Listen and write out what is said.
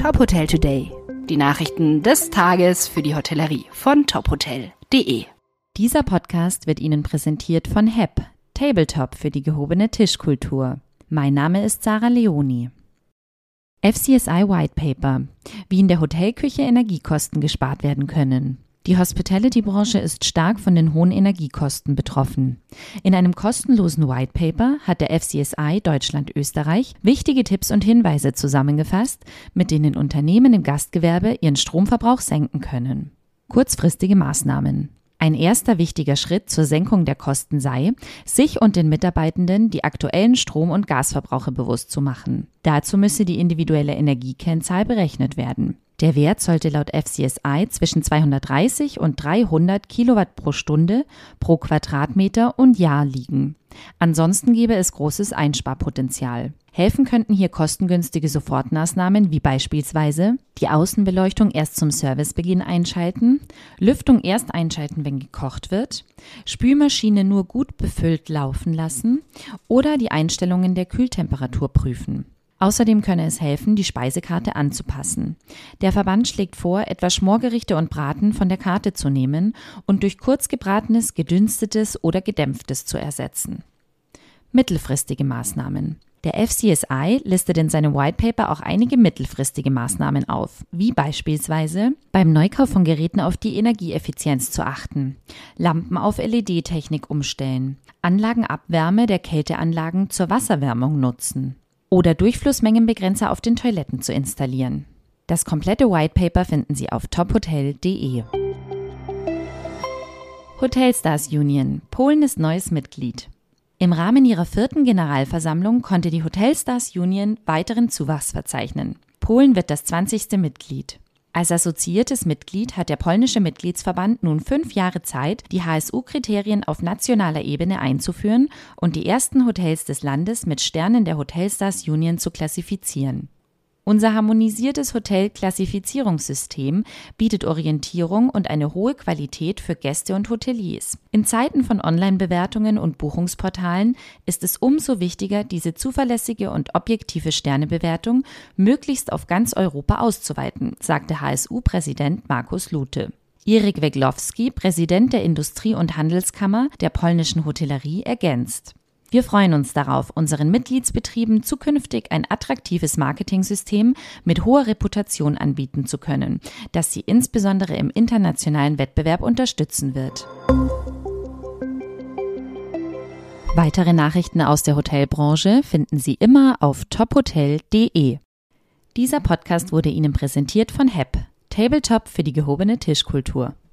Top Hotel Today. Die Nachrichten des Tages für die Hotellerie von tophotel.de. Dieser Podcast wird Ihnen präsentiert von HEP, Tabletop für die gehobene Tischkultur. Mein Name ist Sarah Leoni. FCSI White Paper. Wie in der Hotelküche Energiekosten gespart werden können. Die Hospitality-Branche ist stark von den hohen Energiekosten betroffen. In einem kostenlosen White Paper hat der FCSI Deutschland-Österreich wichtige Tipps und Hinweise zusammengefasst, mit denen Unternehmen im Gastgewerbe ihren Stromverbrauch senken können. Kurzfristige Maßnahmen. Ein erster wichtiger Schritt zur Senkung der Kosten sei, sich und den Mitarbeitenden die aktuellen Strom- und Gasverbrauche bewusst zu machen. Dazu müsse die individuelle Energiekennzahl berechnet werden. Der Wert sollte laut FCSI zwischen 230 und 300 Kilowatt pro Stunde pro Quadratmeter und Jahr liegen. Ansonsten gäbe es großes Einsparpotenzial. Helfen könnten hier kostengünstige Sofortmaßnahmen wie beispielsweise die Außenbeleuchtung erst zum Servicebeginn einschalten, Lüftung erst einschalten, wenn gekocht wird, Spülmaschine nur gut befüllt laufen lassen oder die Einstellungen der Kühltemperatur prüfen. Außerdem könne es helfen, die Speisekarte anzupassen. Der Verband schlägt vor, etwa Schmorgerichte und Braten von der Karte zu nehmen und durch kurzgebratenes, gedünstetes oder gedämpftes zu ersetzen. Mittelfristige Maßnahmen. Der FCSI listet in seinem White Paper auch einige mittelfristige Maßnahmen auf, wie beispielsweise beim Neukauf von Geräten auf die Energieeffizienz zu achten, Lampen auf LED-Technik umstellen, Anlagenabwärme der Kälteanlagen zur Wasserwärmung nutzen, oder Durchflussmengenbegrenzer auf den Toiletten zu installieren. Das komplette White Paper finden Sie auf tophotel.de. Hotelstars Union. Polen ist neues Mitglied. Im Rahmen ihrer vierten Generalversammlung konnte die Hotelstars Union weiteren Zuwachs verzeichnen. Polen wird das 20. Mitglied. Als assoziiertes Mitglied hat der polnische Mitgliedsverband nun fünf Jahre Zeit, die HSU-Kriterien auf nationaler Ebene einzuführen und die ersten Hotels des Landes mit Sternen der Hotelstars Union zu klassifizieren. Unser harmonisiertes Hotelklassifizierungssystem bietet Orientierung und eine hohe Qualität für Gäste und Hoteliers. In Zeiten von Online-Bewertungen und Buchungsportalen ist es umso wichtiger, diese zuverlässige und objektive Sternebewertung möglichst auf ganz Europa auszuweiten, sagte HSU-Präsident Markus Lute. Erik Weglowski, Präsident der Industrie- und Handelskammer der polnischen Hotellerie, ergänzt. Wir freuen uns darauf, unseren Mitgliedsbetrieben zukünftig ein attraktives Marketingsystem mit hoher Reputation anbieten zu können, das sie insbesondere im internationalen Wettbewerb unterstützen wird. Weitere Nachrichten aus der Hotelbranche finden Sie immer auf tophotel.de. Dieser Podcast wurde Ihnen präsentiert von HEP, Tabletop für die gehobene Tischkultur.